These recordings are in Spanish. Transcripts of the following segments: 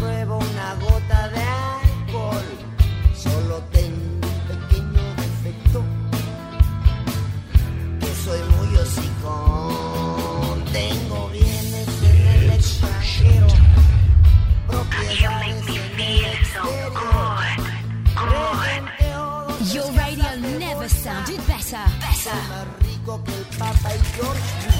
prueba una gota de alcohol. Solo tengo un pequeño defecto, que soy muy hocicón. Tengo bienes en el extranjero, propiedades en el exterior. Your radio never sounded better, better. Más rico que el Papa y George.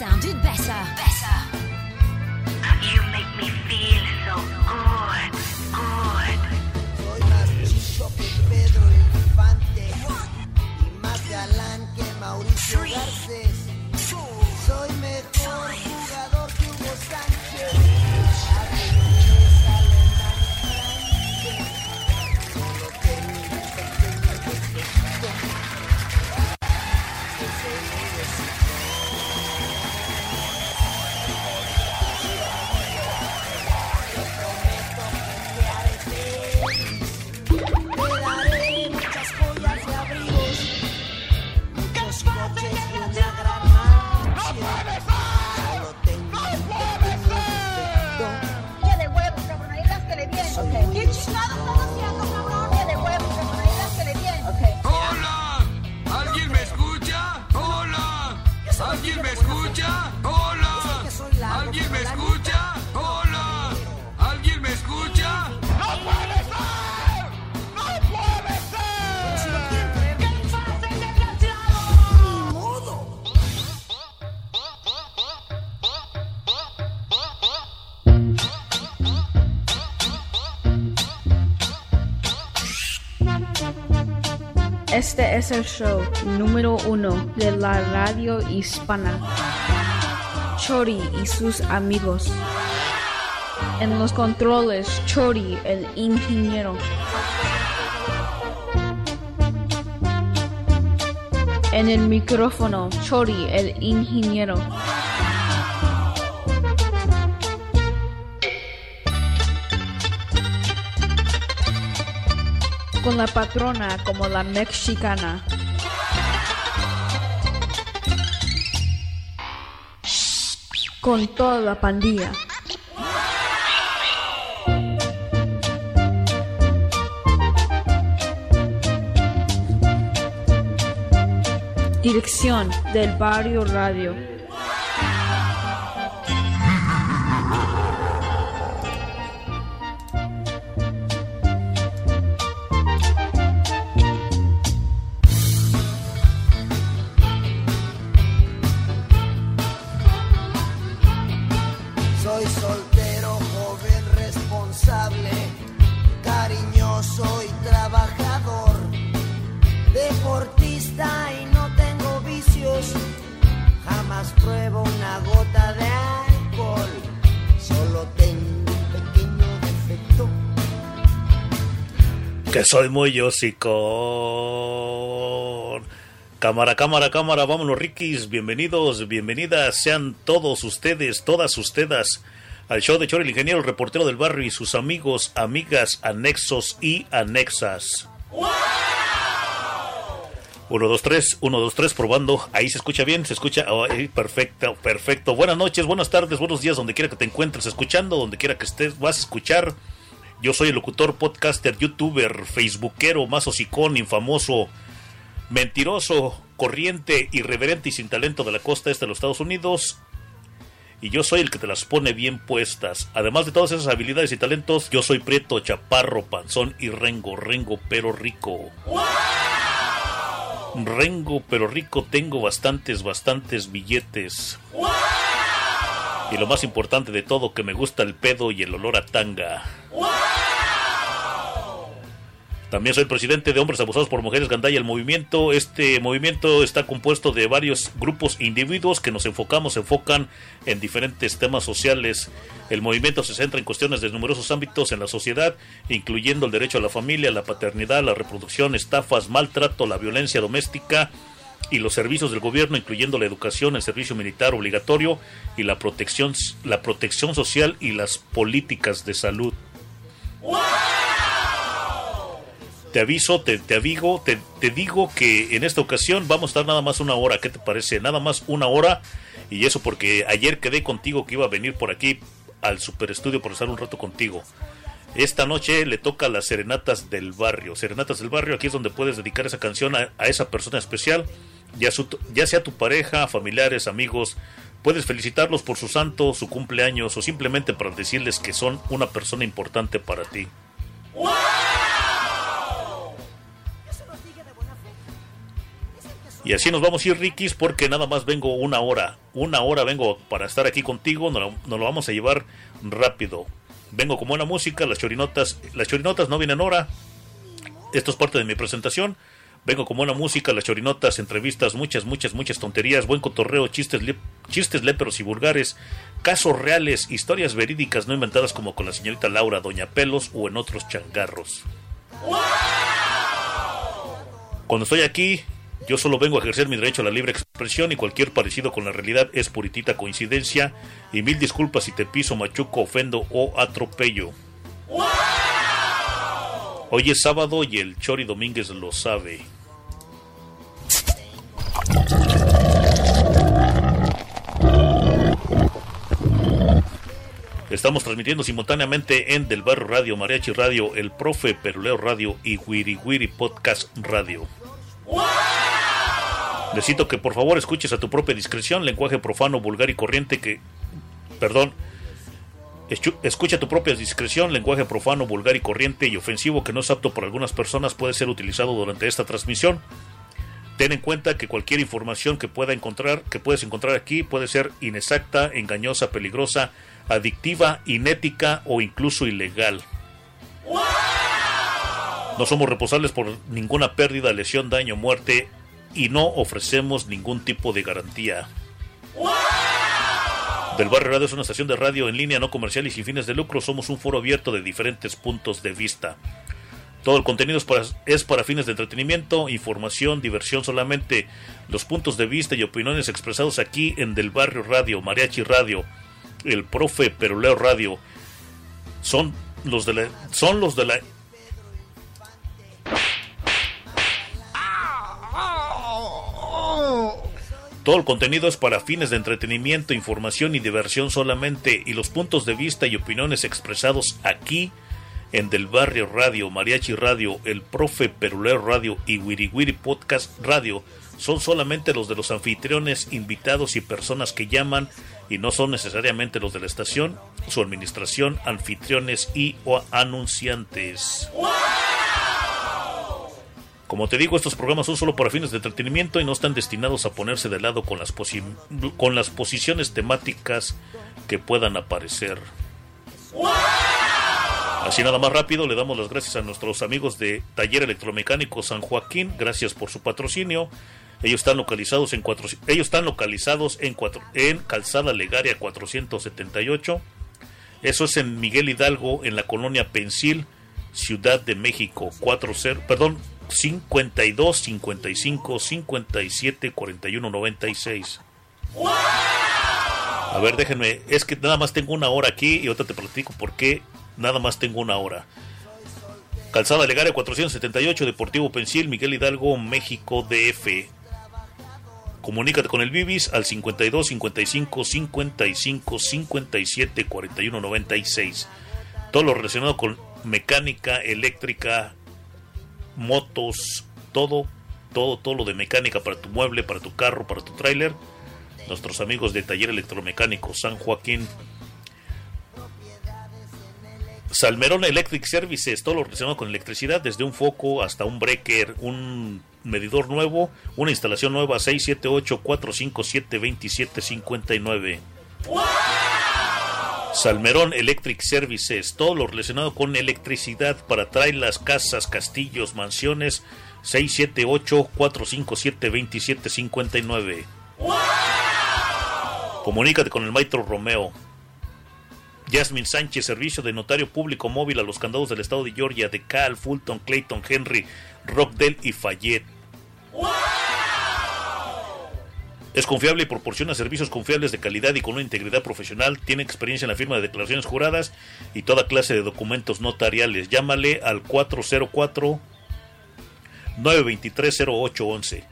never sounded better. Es el show número uno de la radio hispana. Chori y sus amigos. En los controles, Chori, el ingeniero. En el micrófono, Chori, el ingeniero. Con la patrona como la mexicana. Con toda la pandilla. Dirección del Barrio Radio. Soy muy hocicón. Cámara, cámara, cámara, vámonos, Rikis. Bienvenidos, bienvenidas sean todos ustedes, todas ustedes, al show de Chor, el ingeniero, el reportero del barrio y sus amigos, amigas, anexos y anexas. 1, 2, 3, 1, 2, 3, probando. Ahí se escucha bien, se escucha. Ay, perfecto, perfecto. Buenas noches, buenas tardes, buenos días, donde quiera que te encuentres escuchando, donde quiera que estés, vas a escuchar. Yo soy el locutor, podcaster, youtuber, facebookero, más hocicón, infamoso, mentiroso, corriente, irreverente y sin talento de la costa este de los Estados Unidos. Y yo soy el que te las pone bien puestas. Además de todas esas habilidades y talentos, yo soy prieto, chaparro, panzón y rengo, rengo pero rico. Rengo pero rico, tengo bastantes, bastantes billetes. Y lo más importante de todo, que me gusta el pedo y el olor a tanga. También soy presidente de Hombres Abusados por Mujeres Gandaya el Movimiento. Este movimiento está compuesto de varios grupos individuos que nos enfocamos, enfocan en diferentes temas sociales. El movimiento se centra en cuestiones de numerosos ámbitos en la sociedad, incluyendo el derecho a la familia, la paternidad, la reproducción, estafas, maltrato, la violencia doméstica y los servicios del gobierno, incluyendo la educación, el servicio militar obligatorio y la protección, la protección social y las políticas de salud. Te aviso, te, te avigo, te, digo que en esta ocasión vamos a estar nada más una hora. ¿Qué te parece? Nada más una hora. Y eso porque ayer quedé contigo que iba a venir por aquí al super estudio por estar un rato contigo. Esta noche le toca las serenatas del barrio. Serenatas del barrio, aquí es donde puedes dedicar esa canción a esa persona especial, ya, su- ya sea tu pareja, familiares, amigos. Puedes felicitarlos por su santo, su cumpleaños o simplemente para decirles que son una persona importante para ti. Y así nos vamos a ir, Rikis, porque nada más vengo una hora. Una hora vengo para estar aquí contigo. Nos lo, nos lo vamos a llevar rápido. Vengo con buena música. Las chorinotas, las chorinotas no vienen hora. Esto es parte de mi presentación. Vengo con buena música, las chorinotas, entrevistas, muchas, muchas, muchas tonterías, buen cotorreo, chistes, lép- chistes léperos y vulgares, casos reales, historias verídicas no inventadas como con la señorita Laura, Doña Pelos o en otros changarros. Cuando estoy aquí, yo solo vengo a ejercer mi derecho a la libre expresión y cualquier parecido con la realidad es puritita coincidencia. Y mil disculpas si te piso, machuco, ofendo o atropello. Hoy es sábado y el Chori Domínguez lo sabe. Estamos transmitiendo simultáneamente en Del Barrio Radio, Mariachi Radio, El Profe Peruleo Radio y Wiri Wiri Podcast Radio. Necesito que por favor escuches a tu propia discreción, lenguaje profano, vulgar y corriente que... Perdón. Escucha tu propia discreción, lenguaje profano, vulgar y corriente y ofensivo que no es apto por algunas personas puede ser utilizado durante esta transmisión. Ten en cuenta que cualquier información que pueda encontrar, que puedes encontrar aquí, puede ser inexacta, engañosa, peligrosa, adictiva, inética o incluso ilegal. No somos responsables por ninguna pérdida, lesión, daño, muerte y no ofrecemos ningún tipo de garantía. Del Barrio Radio es una estación de radio en línea no comercial y sin fines de lucro. Somos un foro abierto de diferentes puntos de vista. Todo el contenido es para, es para fines de entretenimiento, información, diversión solamente. Los puntos de vista y opiniones expresados aquí en Del Barrio Radio, Mariachi Radio, el Profe Peruleo Radio, son los de la, son los de la Todo el contenido es para fines de entretenimiento, información y diversión solamente y los puntos de vista y opiniones expresados aquí en Del Barrio Radio, Mariachi Radio, El Profe Perulero Radio y Wiri Wiri Podcast Radio son solamente los de los anfitriones, invitados y personas que llaman y no son necesariamente los de la estación, su administración, anfitriones y o anunciantes. Como te digo, estos programas son solo para fines de entretenimiento y no están destinados a ponerse de lado con las, con las posiciones temáticas que puedan aparecer. Así nada más rápido, le damos las gracias a nuestros amigos de Taller Electromecánico San Joaquín, gracias por su patrocinio. Ellos están localizados en cuatro, ellos están localizados en cuatro, en Calzada Legaria 478. Eso es en Miguel Hidalgo, en la colonia Pensil, Ciudad de México, 40, perdón, 52 55 57 41 96. A ver, déjenme, es que nada más tengo una hora aquí y ahorita te platico por qué nada más tengo una hora. Calzada Legaria 478, Deportivo Pensil, Miguel Hidalgo, México, DF. Comunícate con el Bibis al 52 55 55 57 41 96. Todo lo relacionado con mecánica, eléctrica, motos, todo, todo, todo lo de mecánica para tu mueble, para tu carro, para tu tráiler. Nuestros amigos de Taller Electromecánico San Joaquín. Salmerón Electric Services, todo lo relacionado con electricidad, desde un foco hasta un breaker, un medidor nuevo, una instalación nueva, 678-457-2759. Salmerón Electric Services, todo lo relacionado con electricidad para trailers, casas, castillos, mansiones, 678-457-2759. Comunícate con el Maestro Romeo. Jasmine Sánchez, servicio de notario público móvil a los candados del estado de Georgia, de Cal, Fulton, Clayton, Henry, Rockdale y Fayette. Es confiable y proporciona servicios confiables de calidad y con una integridad profesional. Tiene experiencia en la firma de declaraciones juradas y toda clase de documentos notariales. Llámale al 404 923 0811.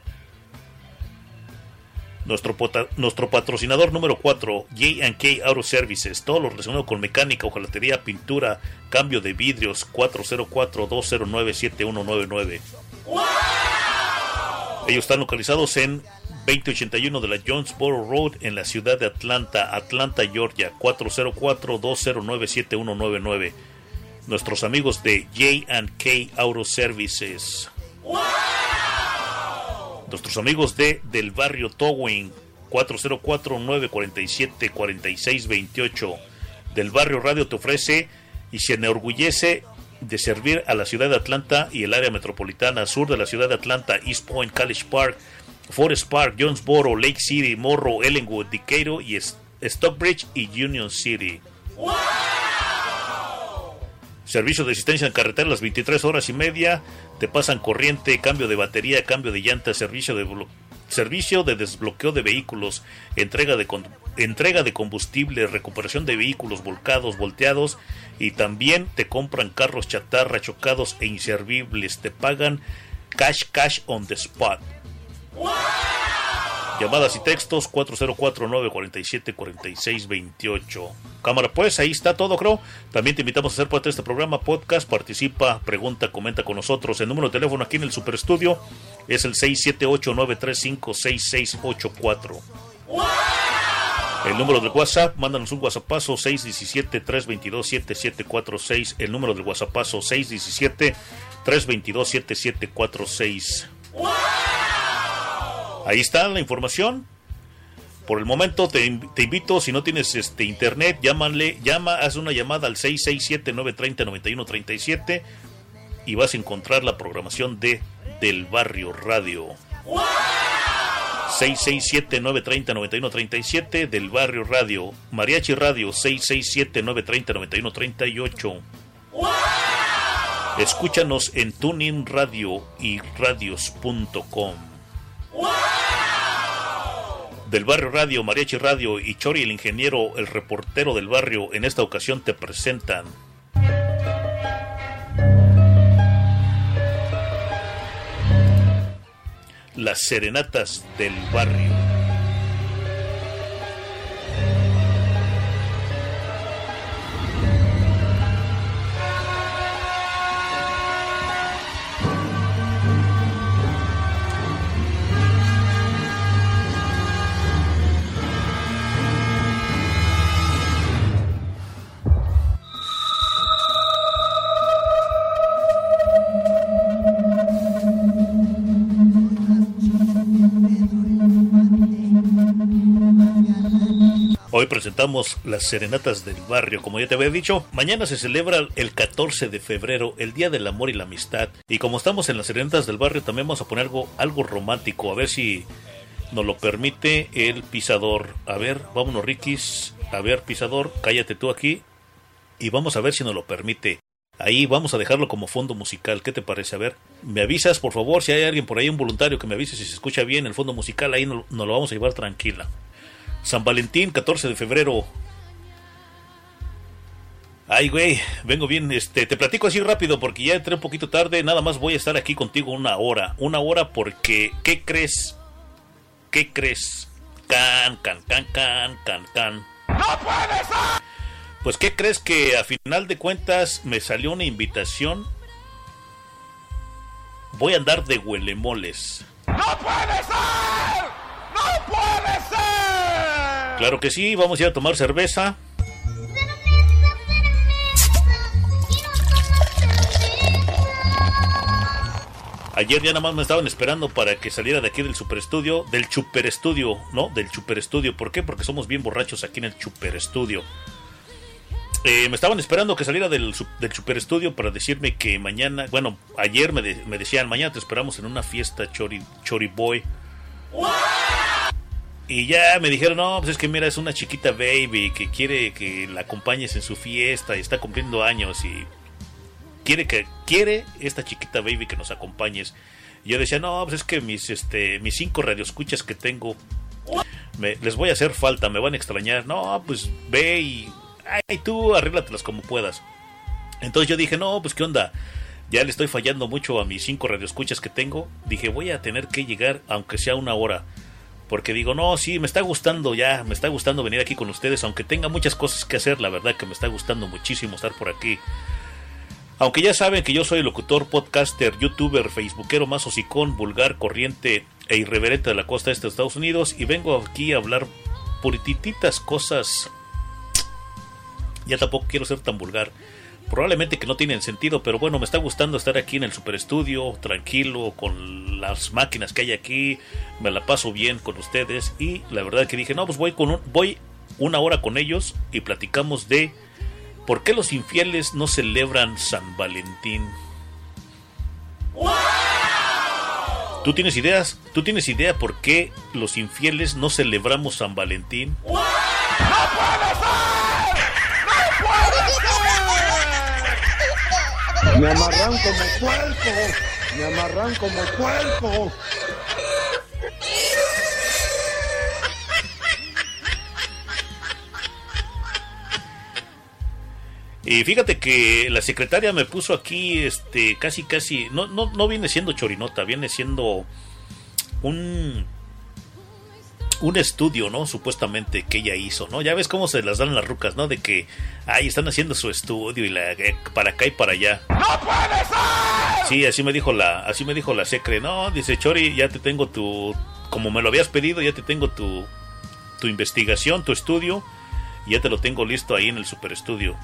Nuestro, nuestro patrocinador número 4, J&K Auto Services, todo lo relacionado con mecánica, hojalatería, pintura, cambio de vidrios, 404-209-7199. Ellos están localizados en 2081 de la Jonesboro Road en la ciudad de Atlanta, Atlanta, Georgia, 404-209-7199. Nuestros amigos de J&K Auto Services. Nuestros amigos de Del Barrio Towing 404-947-4628 Del Barrio Radio te ofrece y se enorgullece de servir a la ciudad de Atlanta y el área metropolitana sur de la ciudad de Atlanta, East Point, College Park, Forest Park, Jonesboro, Lake City, Morrow, Ellenwood, Decatur y Stockbridge y Union City. Servicio de asistencia en carretera las 23 horas y media. Te pasan corriente, cambio de batería, cambio de llanta, servicio de servicio de desbloqueo de vehículos, entrega de entrega de combustible, recuperación de vehículos volcados, volteados y también te compran carros chatarra chocados e inservibles. Te pagan cash cash on the spot. Llamadas y textos 404-947-4628. Cámara, pues ahí está todo, creo. También te invitamos a ser parte de este programa podcast. Participa, pregunta, comenta con nosotros. El número de teléfono aquí en el Super Estudio es el 678-935-6684. El número del WhatsApp, mándanos un WhatsAppazo 617-322-7746. El número del WhatsAppazo 617-322-7746. Ahí está la información. Por el momento te, in- te invito, si no tienes este internet, llámale, llama, haz una llamada al 667-930-9137 y vas a encontrar la programación de Del Barrio Radio. 667-930-9137 del Barrio Radio. Mariachi Radio 667-930-9138. Escúchanos en Tuning Radio y radios.com. Del Barrio Radio, Mariachi Radio y Chori el ingeniero, el reportero del barrio, en esta ocasión te presentan. Las serenatas del barrio. Presentamos las serenatas del barrio, como ya te había dicho. Mañana se celebra el 14 de febrero, el Día del Amor y la Amistad. Y como estamos en las serenatas del barrio, también vamos a poner algo, algo romántico, a ver si nos lo permite el pisador. A ver, vámonos, Rikis. A ver, pisador, cállate tú aquí. Y vamos a ver si nos lo permite. Ahí vamos a dejarlo como fondo musical. ¿Qué te parece? A ver, me avisas, por favor, si hay alguien por ahí, un voluntario que me avise si se escucha bien el fondo musical. Ahí nos, nos lo vamos a llevar tranquila. San Valentín, 14 de febrero. Ay, güey, vengo bien, este, te platico así rápido porque ya entré un poquito tarde, nada más voy a estar aquí contigo una hora, una hora porque, ¿qué crees? ¿Qué crees? Can, can, can, can, can, can. ¡No puede ser! Pues, ¿qué crees que a final de cuentas me salió una invitación? Voy a andar de huelemoles. ¡No puede ser! Claro que sí, vamos a ir a tomar cerveza. Ayer ya nada más me estaban esperando para que saliera de aquí del super estudio, del super estudio, ¿no? Del super estudio. ¿Por qué? Porque somos bien borrachos aquí en el super estudio. Eh, me estaban esperando que saliera del, del super estudio para decirme que mañana, bueno, ayer me, de- me decían, mañana te esperamos en una fiesta, Chori, Chori Boy. Y ya me dijeron, no, pues es que mira, es una chiquita baby que quiere que la acompañes en su fiesta y está cumpliendo años y quiere que quiere esta chiquita baby que nos acompañes. Y yo decía, no, pues es que mis este mis cinco radioescuchas que tengo me- les voy a hacer falta, me van a extrañar. No, pues ve y ay, tú arréglatelas como puedas. Entonces yo dije, no, pues qué onda. Ya le estoy fallando mucho a mis cinco radioescuchas que tengo. Dije, voy a tener que llegar, aunque sea una hora. Porque digo, no, sí, me está gustando ya, me está gustando venir aquí con ustedes, aunque tenga muchas cosas que hacer, la verdad que me está gustando muchísimo estar por aquí. Aunque ya saben que yo soy locutor, podcaster, youtuber, facebookero más hocicón, vulgar, corriente e irreverente de la costa este de Estados Unidos y vengo aquí a hablar puritititas cosas. Ya tampoco quiero ser tan vulgar. Probablemente que no tienen sentido, pero bueno, me está gustando estar aquí en el super estudio, tranquilo, con las máquinas que hay aquí, me la paso bien con ustedes y la verdad que dije, no, pues voy, con voy una hora con ellos y platicamos de por qué los infieles no celebran San Valentín. ¿Tú tienes ideas? ¿Tú tienes idea por qué los infieles no celebramos San Valentín? ¡No puede ser! Me amarran como puerco, me amarran como puerco. Y fíjate que la secretaria me puso aquí, este, casi, casi, no, no, no viene siendo chorinota, viene siendo un, un estudio, ¿no? Supuestamente que ella hizo, ¿no? Ya ves cómo se las dan las rucas, ¿no? De que, ay, están haciendo su estudio y la, eh, para acá y para allá. ¡No puede ser! Sí, así me dijo la, así me dijo la secre, no, dice Chori, ya te tengo tu, como me lo habías pedido, ya te tengo tu, tu investigación, tu estudio, y ya te lo tengo listo ahí en el super estudio.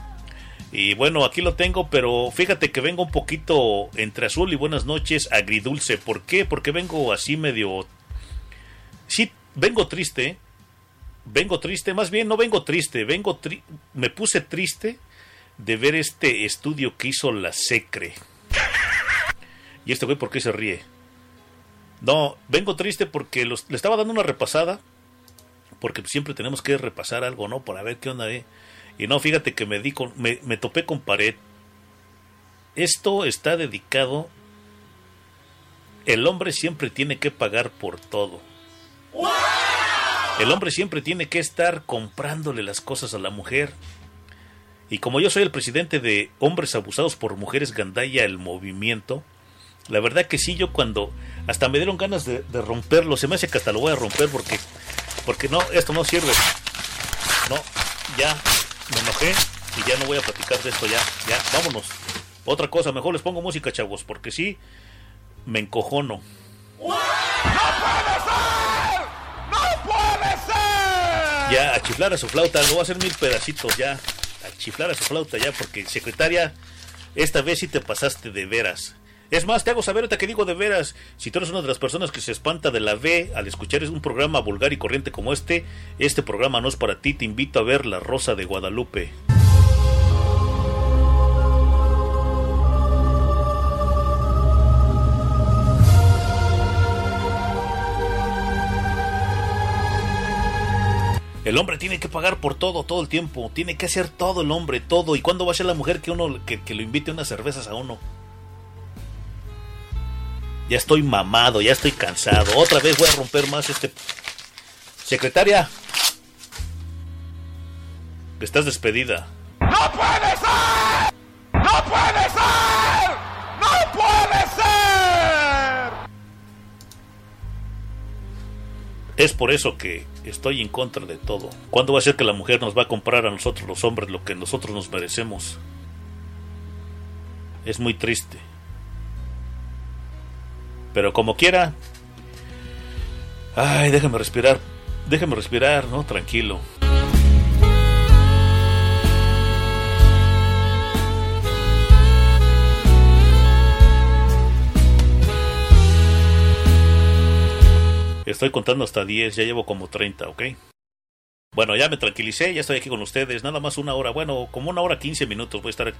Y bueno, aquí lo tengo, pero fíjate que vengo un poquito entre azul y buenas noches, agridulce. ¿Por qué? Porque vengo así medio... Sí, vengo triste. Vengo triste, más bien no vengo triste, vengo tri... me puse triste de ver este estudio que hizo la Secre. Y este güey, ¿por qué se ríe? No, vengo triste porque los... le estaba dando una repasada. Porque siempre tenemos que repasar algo, ¿no? Para ver qué onda, ¿eh? Y no, fíjate que me, di con, me, me topé con pared. Esto está dedicado. El hombre siempre tiene que pagar por todo. El hombre siempre tiene que estar comprándole las cosas a la mujer. Y como yo soy el presidente de Hombres Abusados por Mujeres Gandaya, el movimiento, la verdad que sí, yo cuando hasta me dieron ganas de, romperlo, se me hace que hasta lo voy a romper porque, porque no, esto no sirve. No, ya, me enojé y ya no voy a platicar de esto ya, ya, vámonos. Otra cosa, mejor les pongo música, chavos, porque sí, me encojono. ¡No puede ser! ¡No puede ser! Ya, a chiflar a su flauta, lo voy a hacer mil pedacitos ya. A chiflar a su flauta ya, porque secretaria, esta vez sí te pasaste de veras. Es más, te hago saber ahorita que digo de veras, si tú eres una de las personas que se espanta de la V al escuchar un programa vulgar y corriente como este, este programa no es para ti, te invito a ver La Rosa de Guadalupe. El hombre tiene que pagar por todo, todo el tiempo. Tiene que hacer todo el hombre, todo. ¿Y cuándo va a ser la mujer que uno que, que lo invite unas cervezas a uno? Ya estoy mamado, ya estoy cansado. Otra vez voy a romper más este. Secretaria. Estás despedida. ¡No puede ser! ¡No puede ser! ¡No puede ser! Es por eso que estoy en contra de todo. ¿Cuándo va a ser que la mujer nos va a comprar a nosotros los hombres lo que nosotros nos merecemos? Es muy triste. Pero como quiera. Ay, déjame respirar. Déjame respirar, ¿no? Tranquilo. Estoy contando hasta 10, ya llevo como 30, ¿ok? Bueno, ya me tranquilicé, ya estoy aquí con ustedes, nada más una hora, bueno, como una hora 15 minutos voy a estar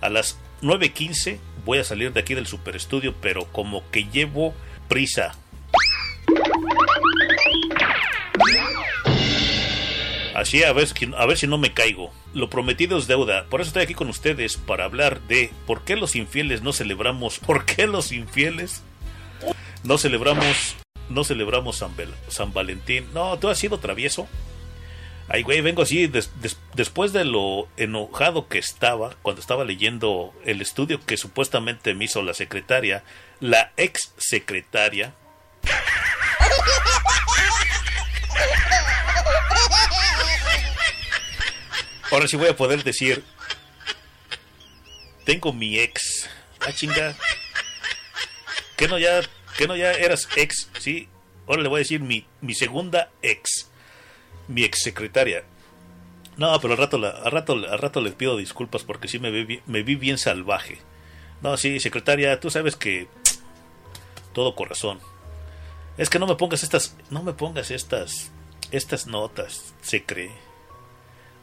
a las 9.15 voy a salir de aquí del super estudio, pero como que llevo prisa. Así a ver, a ver si no me caigo. Lo prometido es deuda. Por eso estoy aquí con ustedes para hablar de por qué los infieles no celebramos. ¿Por qué los infieles no celebramos no celebramos San, San Valentín. No, tú has sido travieso. Ay, güey, vengo así después de lo enojado que estaba cuando estaba leyendo el estudio que supuestamente me hizo la secretaria, la ex secretaria. Ahora sí voy a poder decir, tengo mi ex. Ah, chinga. ¿Qué no ya que no ya eras ex? Sí. Ahora le voy a decir mi, mi segunda ex. Mi ex secretaria. No, pero al rato, la, al rato, al rato les pido disculpas porque sí me vi, me vi bien salvaje. No, sí, secretaria, tú sabes que todo corazón. Es que no me pongas estas, no me pongas estas, estas notas, se cree.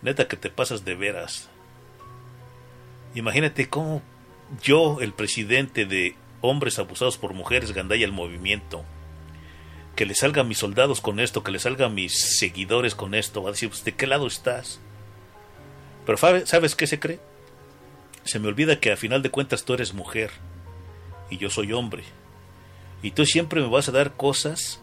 Neta que te pasas de veras. Imagínate cómo yo, el presidente de hombres abusados por mujeres, gandalla el movimiento, que le salga a mis soldados con esto, que le salga a mis seguidores con esto, va a decir, ¿de qué lado estás? Pero ¿sabes qué se cree? Se me olvida que a final de cuentas tú eres mujer y yo soy hombre. Y tú siempre me vas a dar cosas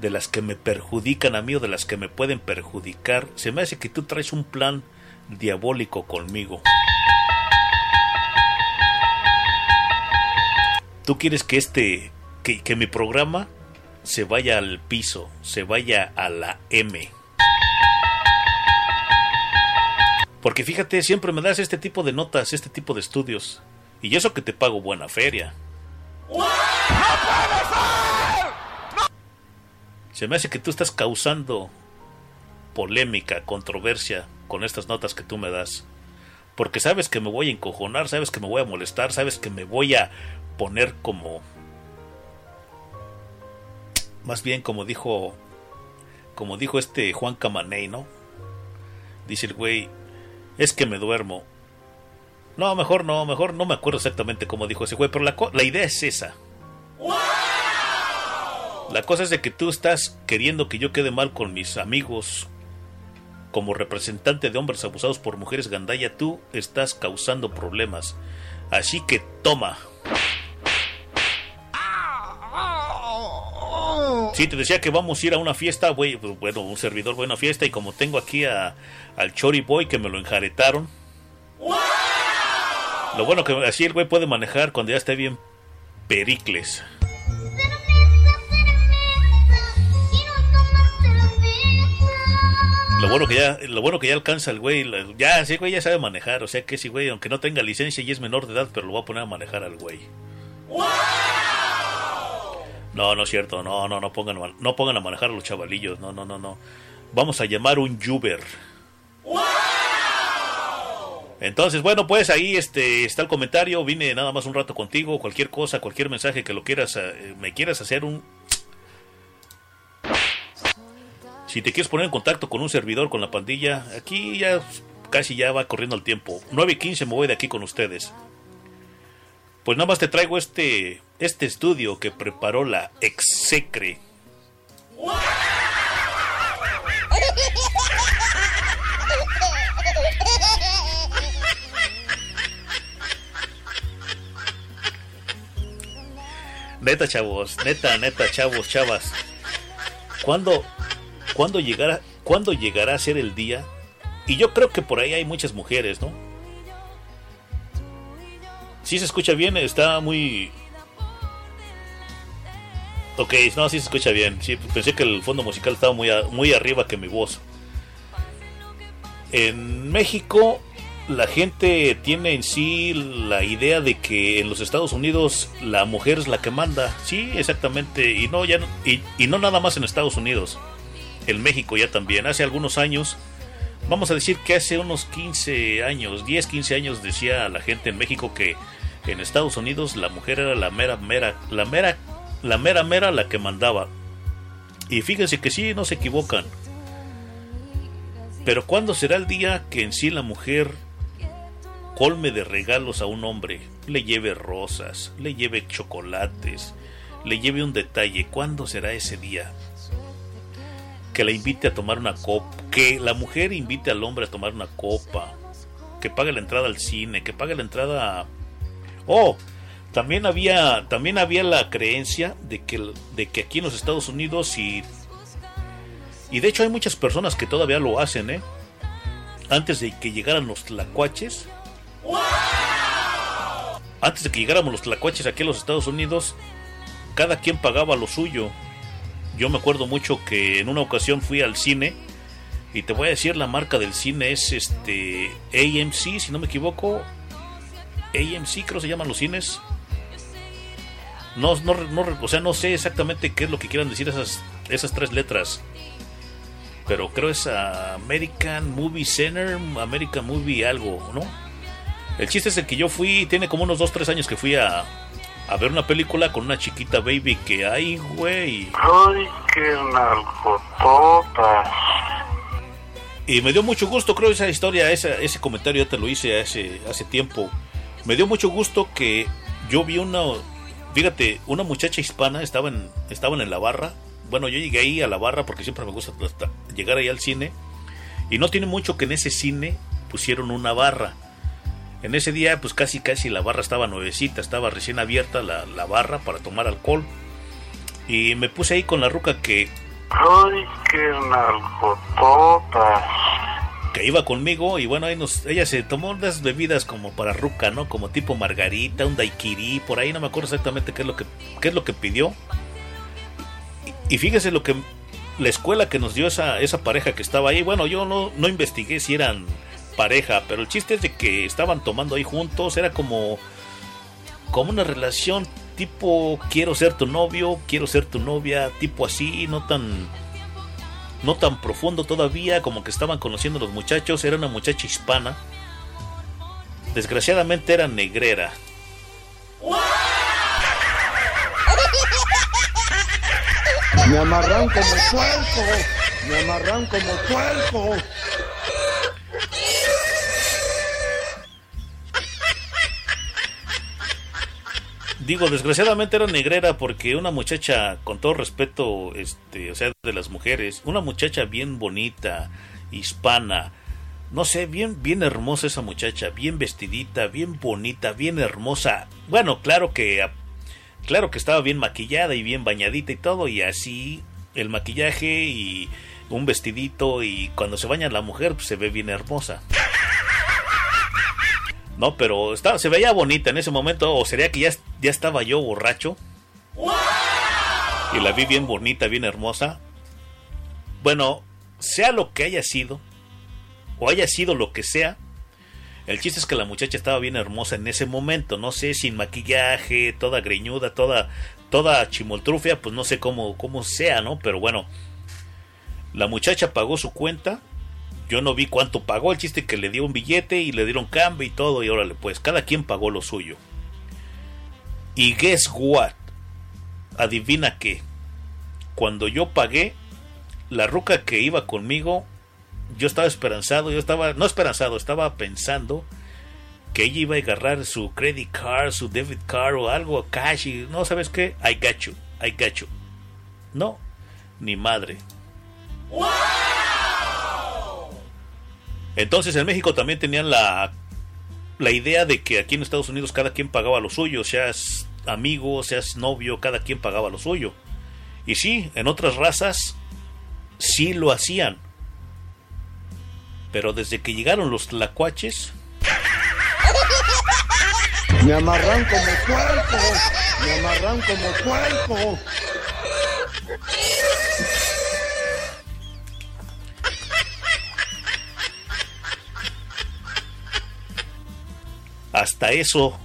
de las que me perjudican a mí o de las que me pueden perjudicar. Se me hace que tú traes un plan diabólico conmigo. Tú quieres que este, que, que mi programa se vaya al piso, se vaya a la M. Porque fíjate, siempre me das este tipo de notas, este tipo de estudios. Y eso que te pago buena feria. Se me hace que tú estás causando polémica, controversia con estas notas que tú me das. Porque sabes que me voy a encojonar, sabes que me voy a molestar, sabes que me voy a poner como... Más bien como dijo... Como dijo este Juan Camaney, ¿no? Dice el güey, es que me duermo. No, mejor no, mejor no me acuerdo exactamente cómo dijo ese güey, pero la, la idea es esa. La cosa es de que tú estás queriendo que yo quede mal con mis amigos. Como representante de hombres abusados por mujeres gandaya, tú estás causando problemas. Así que toma. Sí, te decía que vamos a ir a una fiesta, güey, bueno, un servidor buena fiesta y como tengo aquí a, al Chori Boy que me lo enjaretaron. Lo bueno que así el güey puede manejar cuando ya esté bien pericles. Lo bueno que ya, lo bueno que ya alcanza el güey, ya, sí, güey ya sabe manejar, o sea que sí, güey, aunque no tenga licencia y es menor de edad, pero lo va a poner a manejar al güey. No, no es cierto, no, no, no pongan, no pongan a manejar a los chavalillos, no, no, no, no. Vamos a llamar un Uber. Entonces, bueno, pues ahí este está el comentario. Vine nada más un rato contigo. Cualquier cosa, cualquier mensaje que lo quieras, eh, me quieras hacer un. Si te quieres poner en contacto con un servidor, con la pandilla, aquí ya casi ya va corriendo el tiempo. 9 y 15 me voy de aquí con ustedes. Pues nada más te traigo este, este estudio que preparó la Execre. Neta, chavos, neta, neta, chavos, chavas. ¿Cuándo, cuándo, llegará, ¿Cuándo llegará a ser el día? Y yo creo que por ahí hay muchas mujeres, ¿no? Si se escucha bien, está muy... Ok, no, sí se escucha bien. Pensé que el fondo musical estaba muy, muy arriba que mi voz. En México la gente tiene en sí la idea de que en los Estados Unidos la mujer es la que manda. Sí, exactamente. Y no, ya, y no nada más en Estados Unidos. En México ya también. Hace algunos años, vamos a decir que hace unos 15 años, 10, 15 años decía la gente en México que en Estados Unidos la mujer era la mera, mera, la mera, la mera, mera la que mandaba. Y fíjense que sí, no se equivocan. Pero ¿cuándo será el día que en sí la mujer colme de regalos a un hombre, le lleve rosas, le lleve chocolates, le lleve un detalle. ¿Cuándo será ese día? Que la invite a tomar una copa, que la mujer invite al hombre a tomar una copa, que pague la entrada al cine, que pague la entrada. Oh, también había, también había la creencia de que, de que aquí en los Estados Unidos y... Y de hecho hay muchas personas que todavía lo hacen, ¿eh? Antes de que llegaran los tlacuaches, antes de que llegáramos los tlacuaches aquí a los Estados Unidos, cada quien pagaba lo suyo. Yo me acuerdo mucho que en una ocasión fui al cine Y te voy a decir, la marca del cine es este AMC, si no me equivoco. AMC creo se llaman los cines. No, no, no, o sea, no sé exactamente qué es lo que quieran decir esas, esas tres letras. Pero creo es American Movie Center, American Movie algo, ¿no? El chiste es el que yo fui, tiene como unos 2-3 años que fui a, a ver una película con una chiquita baby que hay, güey. Ay, qué narcototas. Y me dio mucho gusto, creo, esa historia, ese, ese comentario ya te lo hice hace, hace tiempo. Me dio mucho gusto que yo vi una, fíjate, una muchacha hispana, estaban, estaban en la barra. Bueno, yo llegué ahí a la barra porque siempre me gusta llegar ahí al cine. Y no tiene mucho que en ese cine pusieron una barra. En ese día, pues casi casi la barra estaba nuevecita, estaba recién abierta la, la barra para tomar alcohol. Y me puse ahí con la ruca que Ay, qué narcototas. Que iba conmigo y bueno, ahí nos, ella se tomó unas bebidas como para ruca, ¿no? Como tipo margarita, un daiquiri, por ahí no me acuerdo exactamente qué es lo que, qué es lo que pidió. Y, y fíjese lo que la escuela que nos dio esa, esa pareja que estaba ahí, bueno, yo no, no investigué si eran pareja, pero el chiste es de que estaban tomando ahí juntos, era como, como una relación tipo quiero ser tu novio, quiero ser tu novia, tipo así, no tan no tan profundo todavía, como que estaban conociendo los muchachos, era una muchacha hispana. Desgraciadamente era negrera. Me amarran como cuerpo, me amarran como cuerpo. Digo, desgraciadamente era negrera porque una muchacha, con todo respeto, este, o sea, de las mujeres, una muchacha bien bonita, hispana, no sé, bien, bien hermosa esa muchacha, bien vestidita, bien bonita, bien hermosa. Bueno, claro que, claro que estaba bien maquillada y bien bañadita y todo, y así el maquillaje y un vestidito y cuando se baña la mujer pues, se ve bien hermosa. No, pero estaba, se veía bonita en ese momento. O sería que ya, ya estaba yo borracho. Y la vi bien bonita, bien hermosa. Bueno, sea lo que haya sido, o haya sido lo que sea, el chiste es que la muchacha estaba bien hermosa en ese momento. No sé, sin maquillaje, toda greñuda, toda, toda chimoltrufia, pues no sé cómo, cómo sea, ¿no? Pero bueno, la muchacha pagó su cuenta yo no vi cuánto pagó, el chiste que le dio un billete y le dieron cambio y todo, y órale, pues cada quien pagó lo suyo. Y guess what? Adivina qué. Cuando yo pagué, la ruca que iba conmigo, yo estaba esperanzado, yo estaba, no esperanzado, estaba pensando que ella iba a agarrar su credit card, su debit card o algo, cash, y no sabes qué, I got you, I got you. No, ni madre. Entonces en México también tenían la, la idea de que aquí en Estados Unidos cada quien pagaba lo suyo, seas amigo, seas novio, cada quien pagaba lo suyo. Y sí, en otras razas sí lo hacían. Pero desde que llegaron los tlacuaches... Me amarran como cuerpo, me amarran como cuerpo. Hasta eso,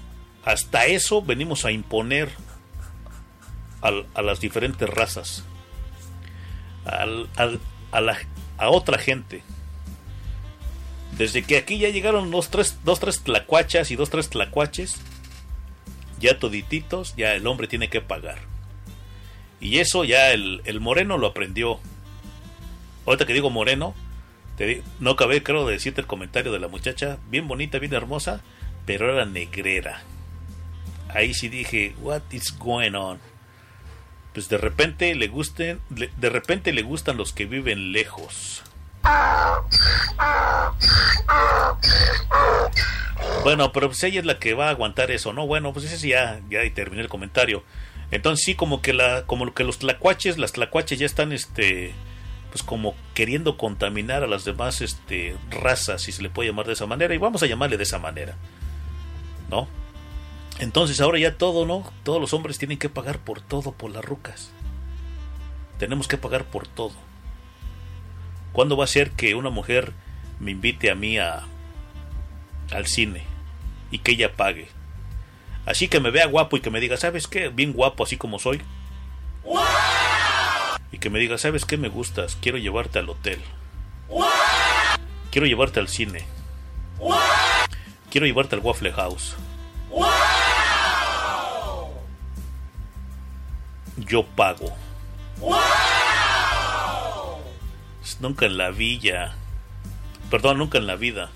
hasta eso venimos a imponer a, las diferentes razas, a, a otra gente. Desde que aquí ya llegaron dos tres, dos, tres tlacuachas y dos, tres tlacuaches, ya todititos, ya el hombre tiene que pagar. Y eso ya el, el moreno lo aprendió. Ahorita que digo moreno, te, no cabe, creo, de decirte el comentario de la muchacha, bien bonita, bien hermosa, pero era negrera. Ahí sí dije, what is going on? Pues de repente le gusten, de repente le gustan los que viven lejos. Bueno, pero pues ella es la que va a aguantar eso, ¿no? Bueno, pues ese sí ya, ya terminé el comentario. Entonces sí, como que la, como que los tlacuaches, las tlacuaches ya están, este, pues como queriendo contaminar a las demás, este, razas, si se le puede llamar de esa manera, y vamos a llamarle de esa manera. ¿No? Entonces ahora ya todo, ¿no? Todos los hombres tienen que pagar por todo, por las rucas. Tenemos que pagar por todo. ¿Cuándo va a ser que una mujer me invite a mí a, al cine y que ella pague? Así que me vea guapo y que me diga, ¿sabes qué? Bien guapo así como soy. Y que me diga, ¿sabes qué me gustas? Quiero llevarte al hotel. Quiero llevarte al cine. Quiero llevarte al Waffle House. Yo pago. Nunca en la villa. Perdón, nunca en la vida.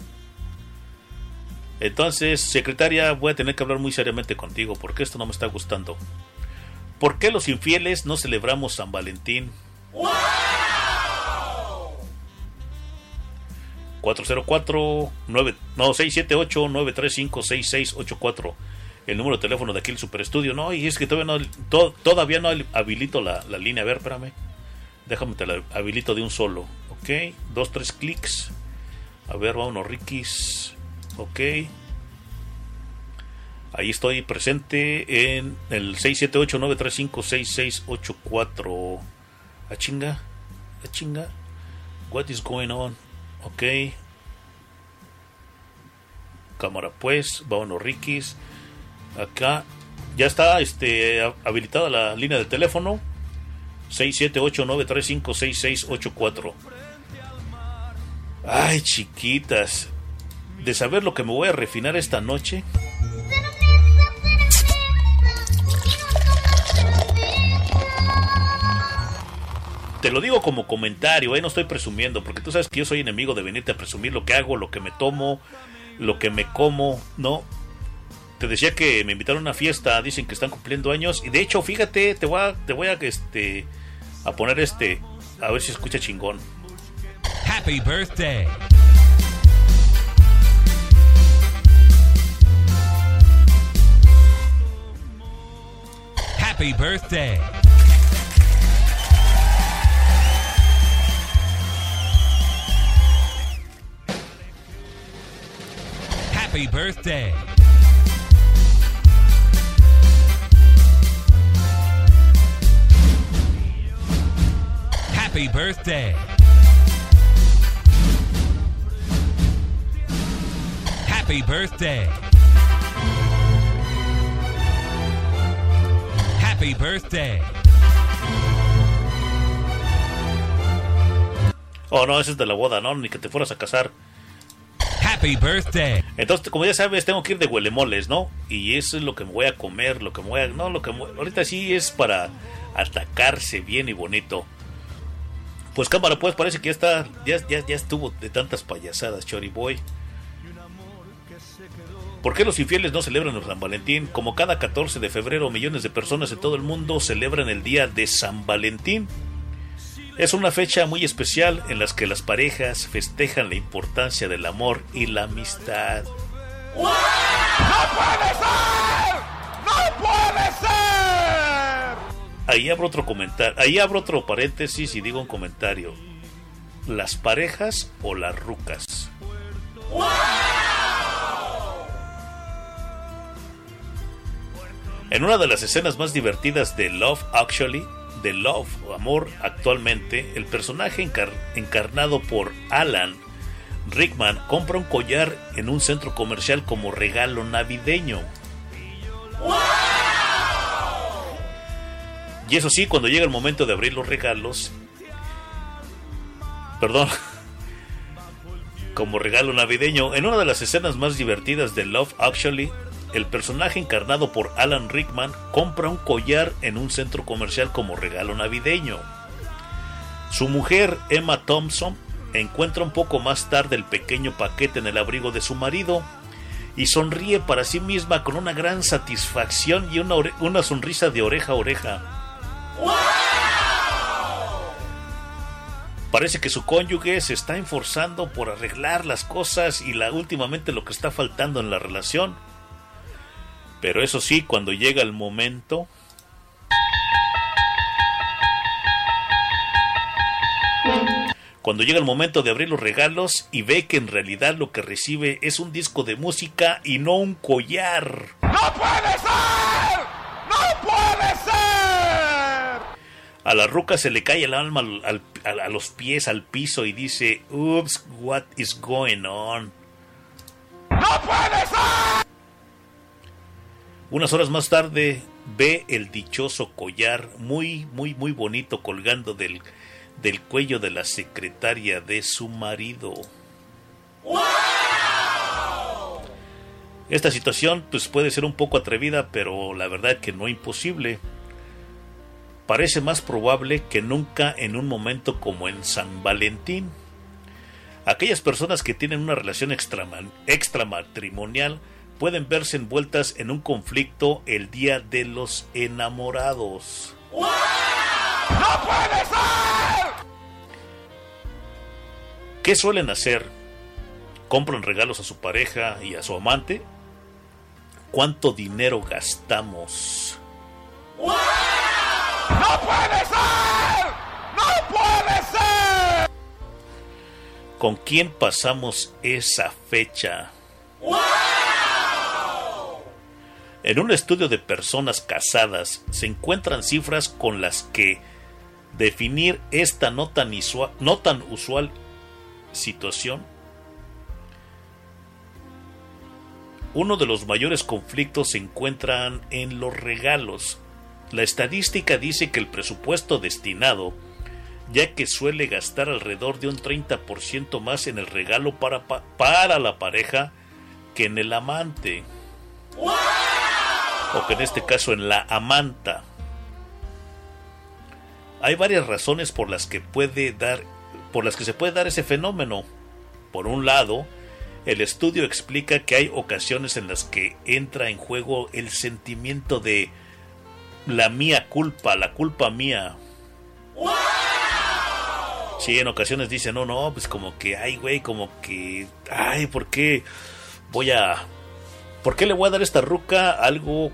Entonces, secretaria, voy a tener que hablar muy seriamente contigo porque esto no me está gustando. ¿Por qué los infieles no celebramos San Valentín? 404 9, no 678 935 6684 el número de teléfono de aquí el super estudio. No y es que todavía no to, todavía no habilito la, la, línea. A ver espérame. Déjame te la habilito de un solo. Ok dos tres clics. A ver vámonos Rikis. Ok. Ahí estoy presente en el 678 935 6684 a chinga a chinga. What is going on Ok. Cámara pues, vámonos Rikis. Acá ya está este, habilitada la línea de teléfono. 678-935-6684. Ay, chiquitas. De saber lo que me voy a refinar esta noche. Te lo digo como comentario, ¿eh? no estoy presumiendo, porque tú sabes que yo soy enemigo de venirte a presumir lo que hago, lo que me tomo, lo que me como, ¿no? Te decía que me invitaron a una fiesta, dicen que están cumpliendo años, y de hecho, fíjate, te voy a, te voy a, este, a poner este, a ver si escucha chingón. Happy birthday. Happy birthday. Happy birthday. Happy birthday. Happy birthday. Happy birthday. Oh, no, ese es de la boda, ¿no? Ni que te fueras a casar. Happy birthday. Entonces, como ya sabes, tengo que ir de huelemoles, ¿no? Y eso es lo que me voy a comer, lo que me voy a... No, lo que me... ahorita sí es para atacarse bien y bonito. Pues cámara, pues parece que ya está, ya, ya, ya estuvo de tantas payasadas, Chori Boy. ¿Por qué los infieles no celebran el San Valentín? Como cada 14 de febrero, millones de personas en todo el mundo celebran el día de San Valentín. Es una fecha muy especial en las que las parejas festejan la importancia del amor y la amistad. ¡No puede ser! ¡No puede ser! Ahí abro otro comentario, ahí abro otro paréntesis y digo un comentario. ¿Las parejas o las rucas? En una de las escenas más divertidas de Love Actually, de Love o Amor actualmente, el personaje encarnado por Alan Rickman compra un collar en un centro comercial como regalo navideño. Y eso sí, cuando llega el momento de abrir los regalos, perdón, como regalo navideño, en una de las escenas más divertidas de Love Actually, el personaje encarnado por Alan Rickman compra un collar en un centro comercial como regalo navideño. Su mujer, Emma Thompson, encuentra un poco más tarde el pequeño paquete en el abrigo de su marido y sonríe para sí misma con una gran satisfacción y una, una sonrisa de oreja a oreja. Parece que su cónyuge se está enforzando por arreglar las cosas y la últimamente lo que está faltando en la relación pero eso sí, cuando llega el momento... Cuando llega el momento de abrir los regalos y ve que en realidad lo que recibe es un disco de música y no un collar. ¡No puede ser! ¡No puede ser! A la ruca se le cae el alma al- al- al- a los pies, al piso y dice, Oops, what is going on? ¡No puede ser! Unas horas más tarde ve el dichoso collar muy, muy, muy bonito colgando del, del cuello de la secretaria de su marido. Esta situación pues puede ser un poco atrevida, pero la verdad que no imposible. Parece más probable que nunca en un momento como en San Valentín. Aquellas personas que tienen una relación extrama- extramatrimonial pueden verse envueltas en un conflicto el día de los enamorados. ¡No puede ser! ¿Qué suelen hacer? ¿Compran regalos a su pareja y a su amante? ¿Cuánto dinero gastamos? ¡No puede ser! ¡No puede ser! ¿Con quién pasamos esa fecha? En un estudio de personas casadas se encuentran cifras con las que definir esta no tan, no tan usual situación. Uno de los mayores conflictos se encuentran en los regalos. La estadística dice que el presupuesto destinado ya que suele gastar alrededor de un 30% más en el regalo para, pa- para la pareja que en el amante. O que en este caso en la amanta. Hay varias razones por las que puede dar por las que se puede dar ese fenómeno. Por un lado, el estudio explica que hay ocasiones en las que entra en juego el sentimiento de la mía culpa, la culpa mía. Sí, en ocasiones dicen, no, no, pues como que, ay, güey, como que, ay, ¿por qué voy a, por qué le voy a dar esta ruca algo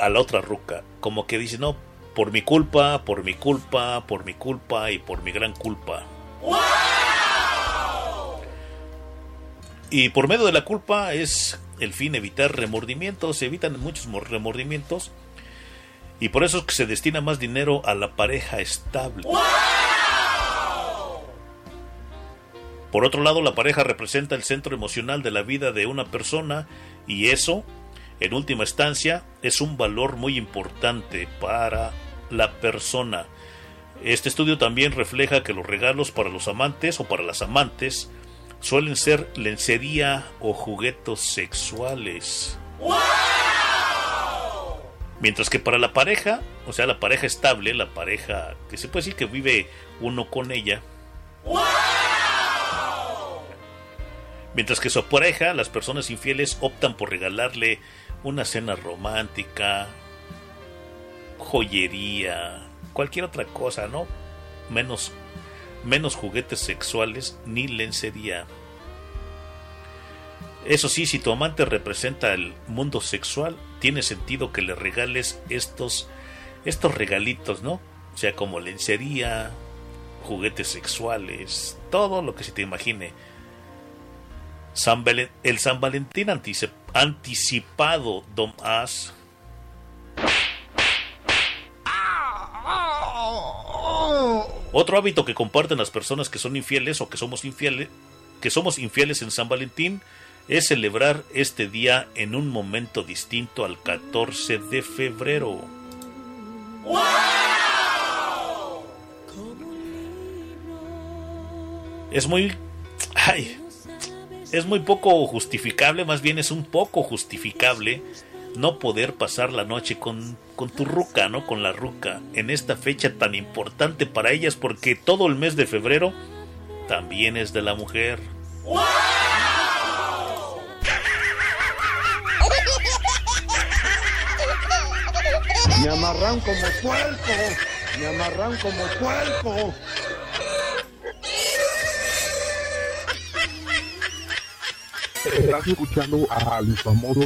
a la otra ruca? Como que dice, no, por mi culpa, por mi culpa, por mi culpa y por mi gran culpa. Y por medio de la culpa es el fin evitar remordimientos, se evitan muchos mor- remordimientos y por eso es que se destina más dinero a la pareja estable. Por otro lado, la pareja representa el centro emocional de la vida de una persona y eso, en última instancia, es un valor muy importante para la persona. Este estudio también refleja que los regalos para los amantes o para las amantes suelen ser lencería o juguetos sexuales. Mientras que para la pareja, o sea, la pareja estable, la pareja que se puede decir que vive uno con ella, mientras que su pareja, las personas infieles optan por regalarle una cena romántica, joyería, cualquier otra cosa, ¿no? Menos, menos juguetes sexuales ni lencería. Eso sí, si tu amante representa el mundo sexual, tiene sentido que le regales estos, estos regalitos, ¿no? O sea, como lencería, juguetes sexuales, todo lo que se te imagine. El San Valentín anticipado, Dom As. Otro hábito que comparten las personas que son infieles o que somos infieles, que somos infieles en San Valentín es celebrar este día en un momento distinto al 14 de febrero. Es muy ay, es muy poco justificable, más bien es un poco justificable no poder pasar la noche con, con tu ruca, ¿no? Con la ruca, en esta fecha tan importante para ellas, porque todo el mes de febrero también es de la mujer. Me amarran como puerco, me amarran como puerco. Estás escuchando a Luis Amoro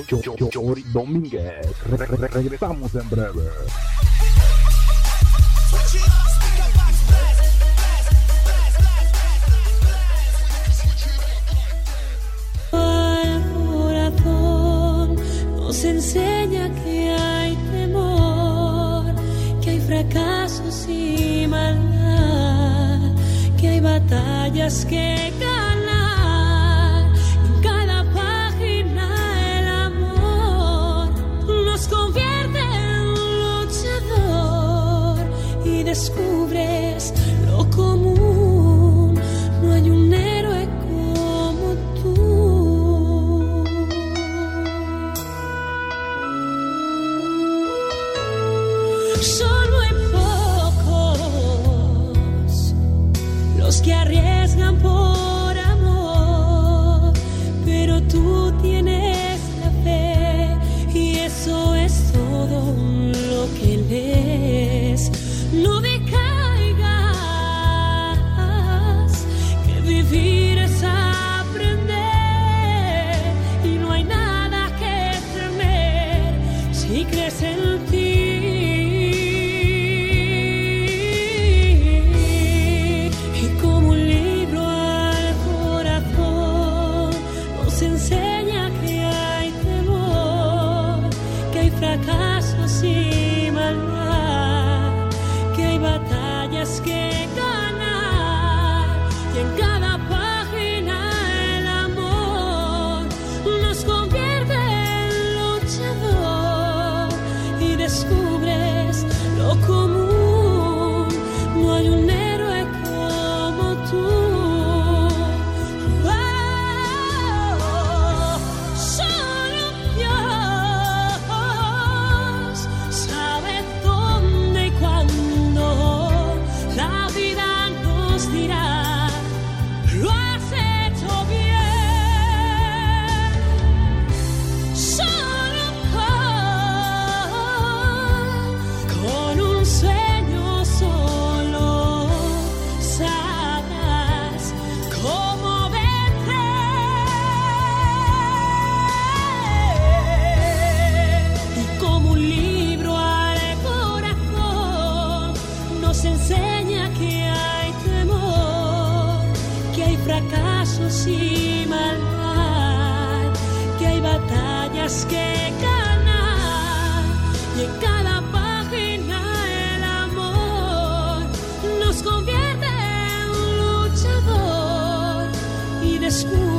Chori Domínguez. Re -re regresamos en breve. El corazón nos enseña que hay temor, que hay fracasos y maldad, que hay batallas que ganar. Nos convierte en luchador y descubres lo común. Y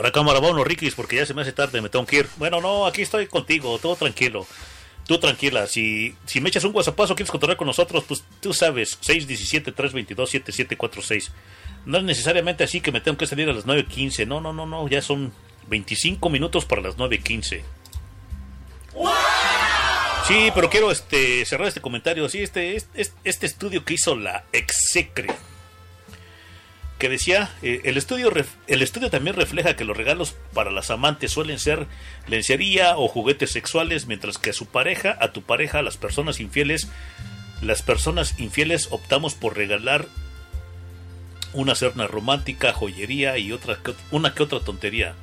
Cámara, cámara, vámonos, Rikis, porque ya se me hace tarde, me tengo que ir. Bueno, no, aquí estoy contigo, todo tranquilo. Tú tranquila, si, si me echas un WhatsAppazo, quieres contar con nosotros, pues tú sabes, 617-322-7746. No es necesariamente así que me tengo que salir a las 9.15, no, no, no, no, ya son 25 minutos para las 9.15. Sí, pero quiero este cerrar este comentario. Sí, este, este, este estudio que hizo la Execre, que decía, eh, el, estudio el estudio también refleja que los regalos para las amantes suelen ser lencería o juguetes sexuales, mientras que a su pareja, a tu pareja, a las personas infieles, las personas infieles optamos por regalar una cerna romántica, joyería y otra una que otra tontería.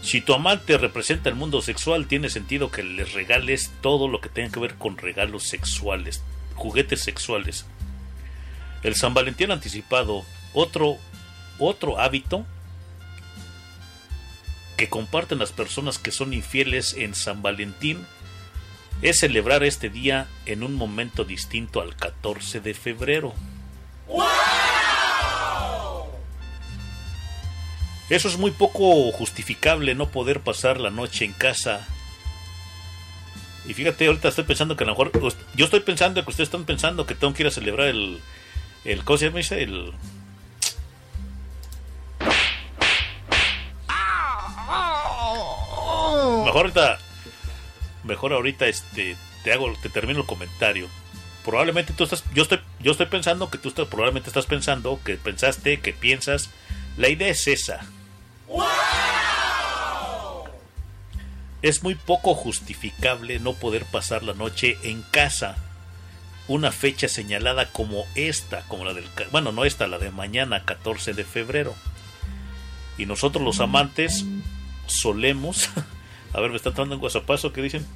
Si tu amante representa el mundo sexual, tiene sentido que les regales todo lo que tenga que ver con regalos sexuales, juguetes sexuales. El San Valentín anticipado, otro, otro hábito que comparten las personas que son infieles en San Valentín es celebrar este día en un momento distinto al 14 de febrero. Eso es muy poco justificable no poder pasar la noche en casa. Y fíjate, ahorita estoy pensando que a lo mejor. Yo estoy pensando que ustedes están pensando que tengo que ir a celebrar el. el ¿Cómo se llama? El. Mejor ahorita. Mejor ahorita este. Te hago, te termino el comentario. Probablemente tú estás. Yo estoy, yo estoy pensando que tú estás, probablemente estás pensando, que pensaste, que piensas. La idea es esa. Es muy poco justificable no poder pasar la noche en casa. Una fecha señalada como esta, como la del... Bueno, no esta, la de mañana, 14 de febrero. Y nosotros los amantes solemos... A ver, me está entrando un guasapazo, ¿qué dicen?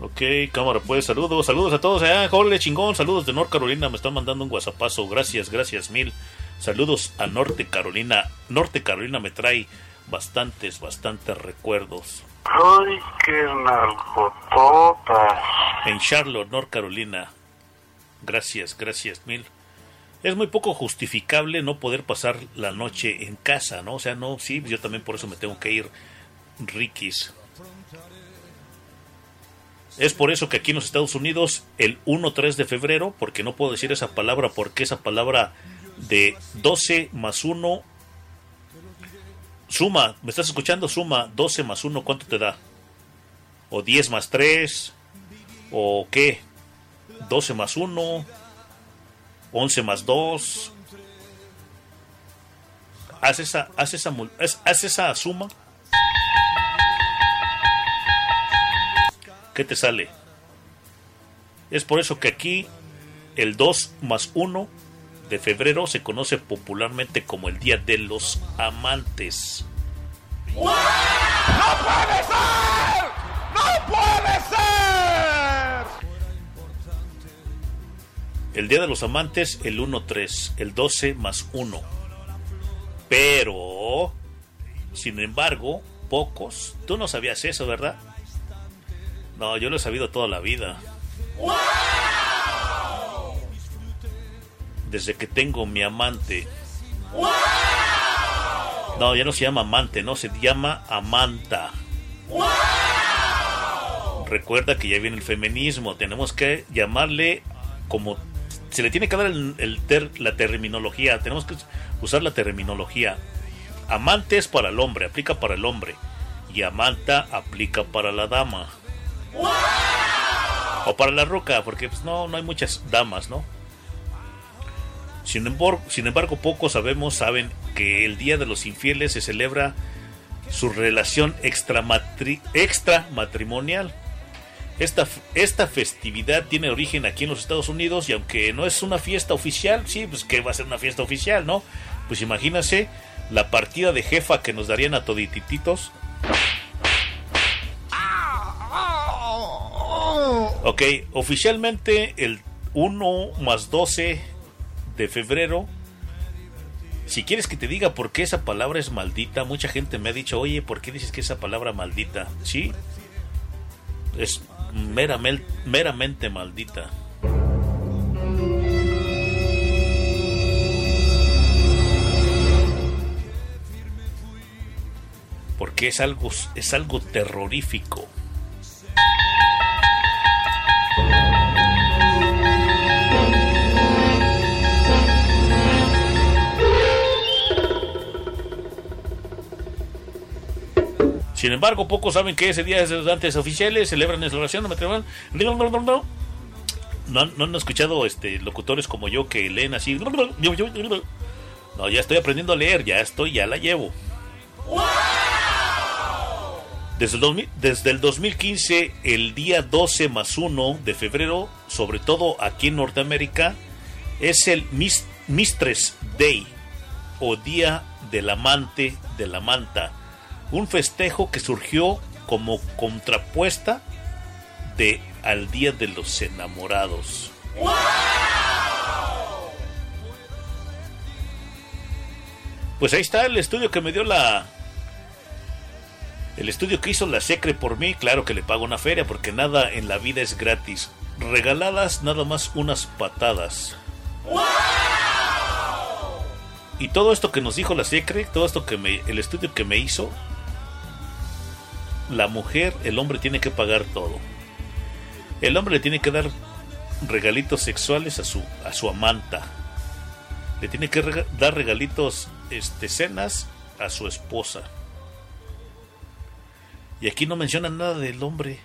Ok, cámara, pues saludos, saludos a todos. Ah, jole, chingón, saludos de North Carolina, me están mandando un guasapazo. Gracias, gracias mil. Saludos a Norte Carolina. Norte Carolina me trae bastantes, bastantes recuerdos. Ay, qué nalgotota. En Charlotte, North Carolina. Gracias, gracias mil. Es muy poco justificable no poder pasar la noche en casa, ¿no? O sea, no, sí, yo también por eso me tengo que ir, Rikis. Es por eso que aquí en los Estados Unidos, el 1-3 de febrero, porque no puedo decir esa palabra, porque esa palabra de 12 más 1 Suma, ¿me estás escuchando? Suma 12 más 1, ¿cuánto te da? ¿O 10 más 3? ¿O qué? 12 más 1, 11 más 2. Haz esa, haz esa, haz- haz esa suma. ¿Qué te sale? Es por eso que aquí el 2 más 1 de febrero se conoce popularmente como el Día de los Amantes. ¡No puede ser! ¡No puede ser! El Día de los Amantes, el 1-3, el 12 más 1. Pero, sin embargo, pocos. Tú no sabías eso, ¿verdad? No, yo lo he sabido toda la vida. Desde que tengo mi amante. No, ya no se llama amante, no, se llama amanta. Recuerda que ya viene el feminismo, tenemos que llamarle como se le tiene que dar el, ter- la terminología, tenemos que usar la terminología. Amante es para el hombre, aplica para el hombre. Y amanta aplica para la dama. O para la roca, porque pues, no, no hay muchas damas, ¿no? Sin embargo, sin embargo, pocos sabemos, saben que el Día de los Infieles se celebra su relación extramatri- extramatrimonial. Esta, esta festividad tiene origen aquí en los Estados Unidos y aunque no es una fiesta oficial, sí, pues que va a ser una fiesta oficial, ¿no? Pues imagínense la partida de jefa que nos darían a toditititos. Ok, oficialmente el 1 más 12 de febrero. Si quieres que te diga por qué esa palabra es maldita, mucha gente me ha dicho, oye, ¿por qué dices que esa palabra maldita? Sí, es meramente, meramente maldita. Porque es algo, es algo terrorífico. Sin embargo, pocos saben que ese día es de los antes oficiales, celebran la celebración de matrimonio. No, han- no han escuchado este, locutores como yo que leen así. No, ya estoy aprendiendo a leer, ya estoy, ya la llevo. Desde el, 2000 desde el 2015, el día 12 más 1 de febrero, sobre todo aquí en Norteamérica, es el Mis- Mistress Day o Día del Amante de la Manta. Un festejo que surgió como contrapuesta de al Día de los Enamorados. Pues ahí está el estudio que me dio la. El estudio que hizo la Secre por mí, claro que le pago una feria porque nada en la vida es gratis. Regaladas nada más unas patadas. Y todo esto que nos dijo la Secre, todo esto que me, el estudio que me hizo, la mujer, el hombre tiene que pagar todo. El hombre le tiene que dar regalitos sexuales a su, a su amanta. Le tiene que dar regalitos, este, cenas a su esposa. Y aquí no mencionan nada del hombre.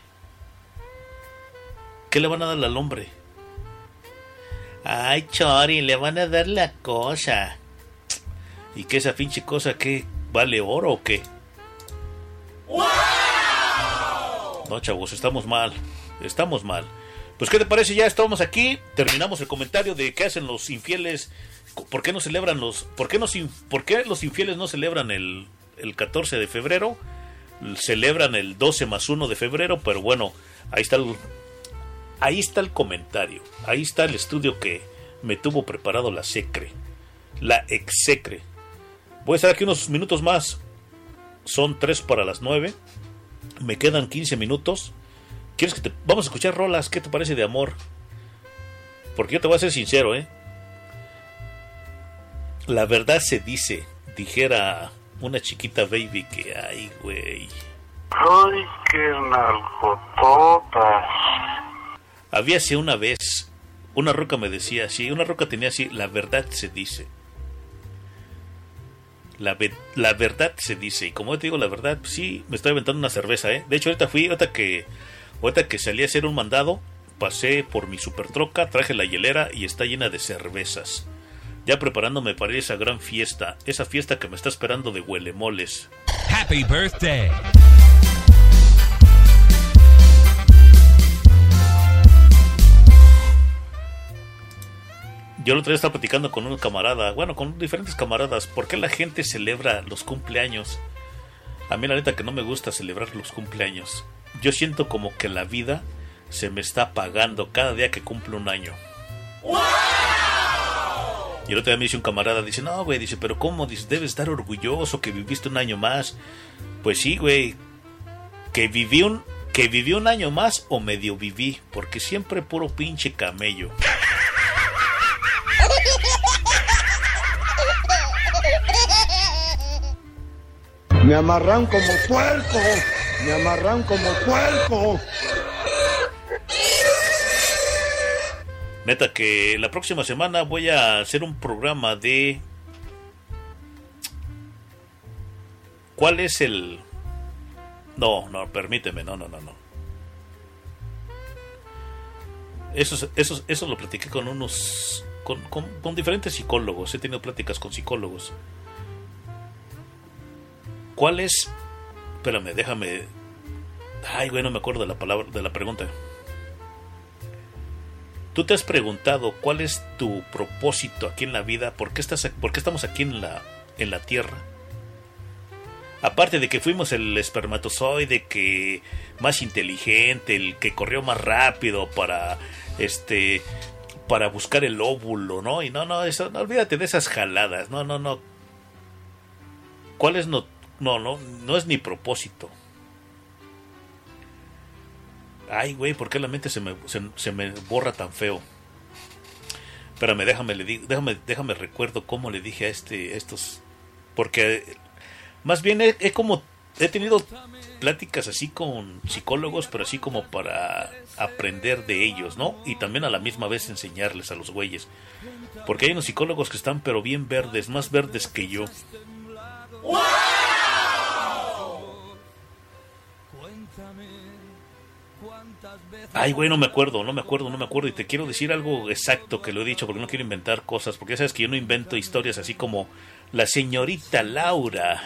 ¿Qué le van a dar al hombre? Ay, Chori, le van a dar la cosa. ¿Y qué esa pinche cosa que vale oro o qué? No, chavos, estamos mal. Estamos mal. Pues, ¿qué te parece? Ya estamos aquí. Terminamos el comentario de qué hacen los infieles. ¿Por qué no celebran los. ¿Por qué, in- por qué los infieles no celebran el, el 14 de febrero? Celebran el 12 más 1 de febrero, pero bueno, ahí está el. Ahí está el comentario. Ahí está el estudio que me tuvo preparado la SECRE. La execre. Voy a estar aquí unos minutos más. Son 3 para las 9. Me quedan 15 minutos. ¿Quieres que te... Vamos a escuchar rolas? ¿Qué te parece de amor? Porque yo te voy a ser sincero, ¿eh? La verdad se dice, dijera una chiquita baby que, ay, güey. Ay, qué nalgototas. Había una vez, una roca me decía así, una roca tenía así, la verdad se dice. La, la verdad se dice, y como te digo la verdad, sí, me estoy aventando una cerveza, ¿eh? De hecho, ahorita fui, ahorita que, ahorita que salí a hacer un mandado, pasé por mi super troca, traje la hielera y está llena de cervezas. Ya preparándome para esa gran fiesta, esa fiesta que me está esperando de huelemoles. Happy birthday. Yo el otro día estaba platicando con un camarada, bueno, con diferentes camaradas, ¿por qué la gente celebra los cumpleaños? A mí la neta que no me gusta celebrar los cumpleaños. Yo siento como que la vida se me está apagando cada día que cumplo un año. Y el otro día me dice un camarada, dice, no, güey, dice, pero ¿cómo? Dice, debes estar orgulloso que viviste un año más. Pues sí, güey, que viví un, que viví un año más o medio viví, porque siempre puro pinche camello. Me amarran como puerco. Me amarran como puerco. Neta que la próxima semana voy a hacer un programa de ¿Cuál es el No, no, permíteme, no, no, no, no. Eso, eso, eso lo platiqué con unos con, con, con diferentes psicólogos, he tenido pláticas con psicólogos. ¿Cuál es? Espérame, déjame. Ay, güey, no me acuerdo de la palabra, de la pregunta. ¿Tú te has preguntado cuál es tu propósito aquí en la vida? ¿Por qué, estás, por qué estamos aquí en la, en la Tierra? Aparte de que fuimos el espermatozoide que más inteligente, el que corrió más rápido para este para buscar el óvulo, ¿no? Y no, no, eso, no olvídate de esas jaladas, no, no, no. ¿Cuál es no, no, no, no es ni propósito? Ay, güey, ¿por qué la mente se me, se, me borra tan feo? Espérame, déjame, le di- déjame, déjame recuerdo cómo le dije a este, estos, porque más bien he, como he tenido pláticas así con psicólogos, pero así como para aprender de ellos, ¿no? Y también a la misma vez enseñarles a los güeyes, porque hay unos psicólogos que están pero bien verdes, más verdes que yo. Ay, güey, no me acuerdo, no me acuerdo, no me acuerdo. Y te quiero decir algo exacto que lo he dicho porque no quiero inventar cosas. Porque ya sabes que yo no invento historias así como la señorita Laura.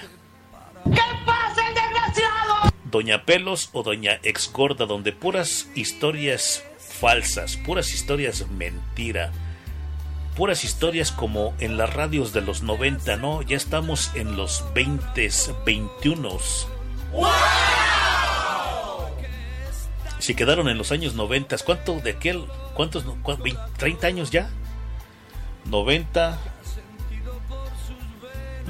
¿Qué pasa, el desgraciado? Doña Pelos o Doña Exgorda, donde puras historias falsas, puras historias mentira. puras historias como en las radios de los 90, ¿no? Ya estamos en los 20, 21. Si quedaron en los años 90, ¿cuánto de aquel? ¿Cuántos? ¿Cuán- vein- ¿30 años ya? 90,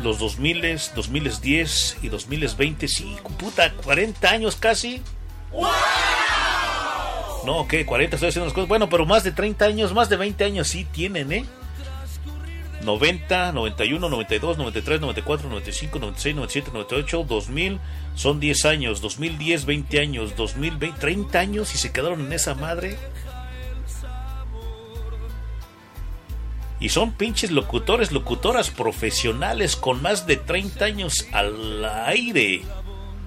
los 2000, 2010 y 2020, sí, puta, 40 años casi. No, ¿qué? 40 estoy haciendo las cosas. Bueno, pero más de 30 años, más de 20 años sí tienen, ¿eh? 90, 91, 92, 93, 94, 95, 96, 97, 98, 2000, son 10 años, 2010, 20 años, 2020, 30 años y se quedaron en esa madre. Y son pinches locutores, locutoras profesionales con más de 30 años al aire.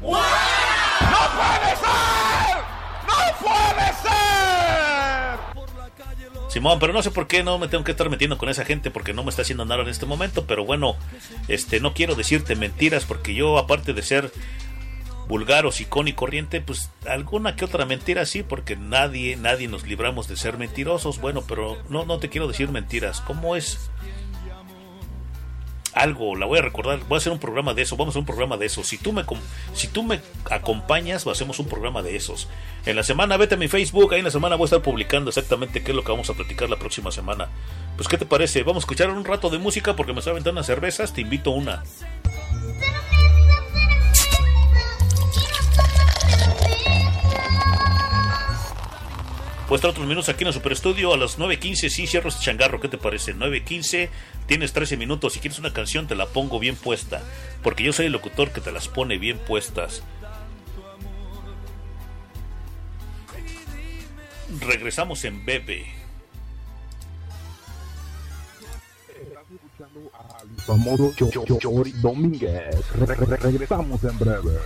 ¡No puede ser! ¡No puede ser! Simón, pero no sé por qué no me tengo que estar metiendo con esa gente porque no me está haciendo nada en este momento, pero bueno, este no quiero decirte mentiras porque yo aparte de ser vulgar o sicón y corriente, pues alguna que otra mentira sí, porque nadie nadie nos libramos de ser mentirosos, bueno, pero no no te quiero decir mentiras, ¿cómo es? Algo, la voy a recordar, voy a hacer un programa de eso, vamos a un programa de eso. Si tú me si tú me acompañas, hacemos un programa de esos. En la semana vete a mi Facebook, ahí en la semana voy a estar publicando exactamente qué es lo que vamos a platicar la próxima semana. Pues qué te parece? Vamos a escuchar un rato de música porque me estoy aventando unas cervezas, te invito a una. Estar otros minutos aquí en el Super Estudio a las 9.15. Sí, cierro este changarro. ¿Qué te parece? 9.15. Tienes 13 minutos. Si quieres una canción, te la pongo bien puesta. Porque yo soy el locutor que te las pone bien puestas. Regresamos en Bebe. Famoso Domínguez. Re- re- re- regresamos en breve.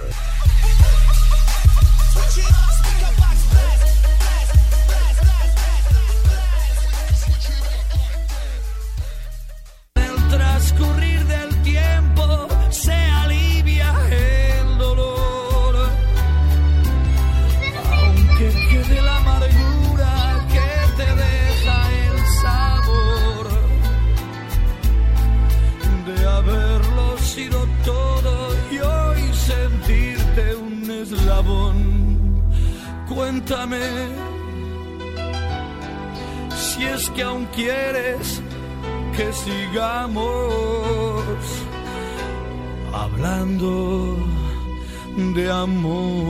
Sigamos hablando de amor.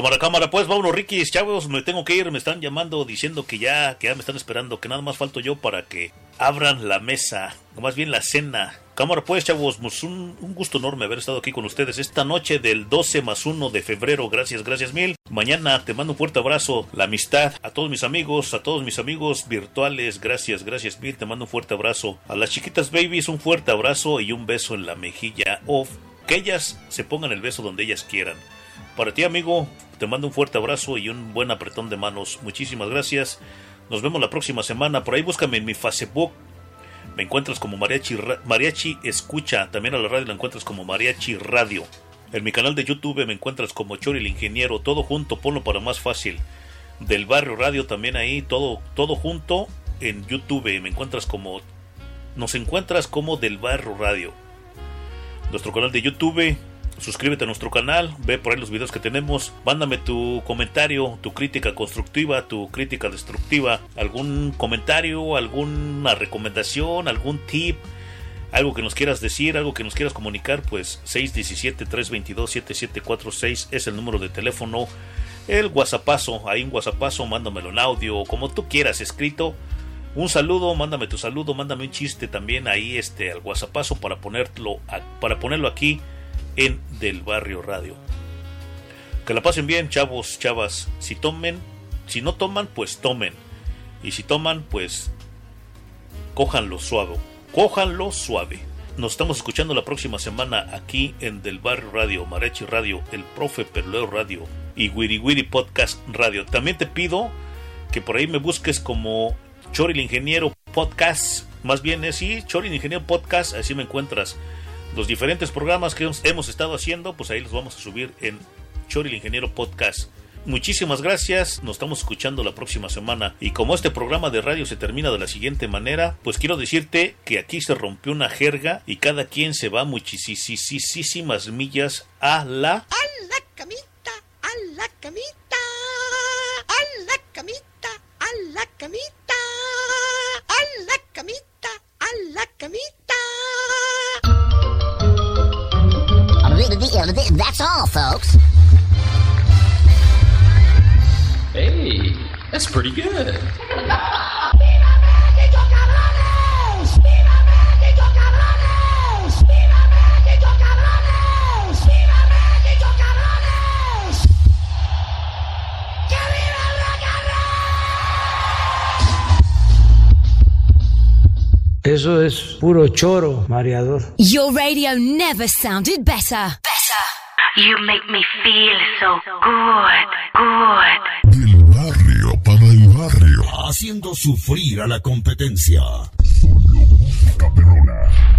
Cámara, cámara, pues vámonos, Ricky, chavos, me tengo que ir, me están llamando diciendo que ya, que ya me están esperando, que nada más falto yo para que abran la mesa, o más bien la cena. Cámara, pues, chavos, pues, un, un gusto enorme haber estado aquí con ustedes esta noche del 12 más 1 de febrero, gracias, gracias mil. Mañana te mando un fuerte abrazo, la amistad, a todos mis amigos, a todos mis amigos virtuales, gracias, gracias mil, te mando un fuerte abrazo. A las chiquitas babies, un fuerte abrazo y un beso en la mejilla, o que ellas se pongan el beso donde ellas quieran. Para ti, amigo, te mando un fuerte abrazo y un buen apretón de manos. Muchísimas gracias. Nos vemos la próxima semana. Por ahí búscame en mi Facebook. Me encuentras como Mariachi, Mariachi Escucha. También a la radio la encuentras como Mariachi Radio. En mi canal de YouTube me encuentras como Chori el Ingeniero. Todo junto, ponlo para más fácil. Del Barrio Radio también ahí. Todo, todo junto en YouTube. Me encuentras como... Nos encuentras como Del Barrio Radio nuestro canal de YouTube. Suscríbete a nuestro canal, ve por ahí los videos que tenemos, mándame tu comentario, tu crítica constructiva, tu crítica destructiva, algún comentario, alguna recomendación, algún tip, algo que nos quieras decir, algo que nos quieras comunicar, pues 617-322-7746 es el número de teléfono, el WhatsAppazo, ahí un WhatsAppazo, mándamelo en audio, como tú quieras, escrito, un saludo, mándame tu saludo, mándame un chiste también ahí este al WhatsAppazo para ponerlo para ponerlo aquí en Del Barrio Radio. Que la pasen bien, chavos, chavas. Si tomen, si no toman, pues tomen. Y si toman, pues cójanlo suave. Cójanlo suave. Nos estamos escuchando la próxima semana aquí en Del Barrio Radio, Marechi Radio, El Profe Perleo Radio y Wiri Wiri Podcast Radio. También te pido que por ahí me busques como Chori el Ingeniero Podcast. Más bien es sí, Chori el Ingeniero Podcast, así me encuentras. Los diferentes programas que hemos- estado haciendo, pues ahí los vamos a subir en Chori el Ingeniero Podcast. Muchísimas gracias, nos estamos escuchando la próxima semana y como este programa de radio se termina de la siguiente manera, pues quiero decirte que aquí se rompió una jerga y cada quien se va muchísimas millas a la A la camita, a la camita, a la camita, a la camita, a la camita, a la camita. That's all, folks. Hey, that's pretty good. Eso es puro choro, mareador. Your radio never sounded better. Better. You make me feel so good, good. Del barrio para el barrio. Haciendo sufrir a la competencia. Solo música perrona.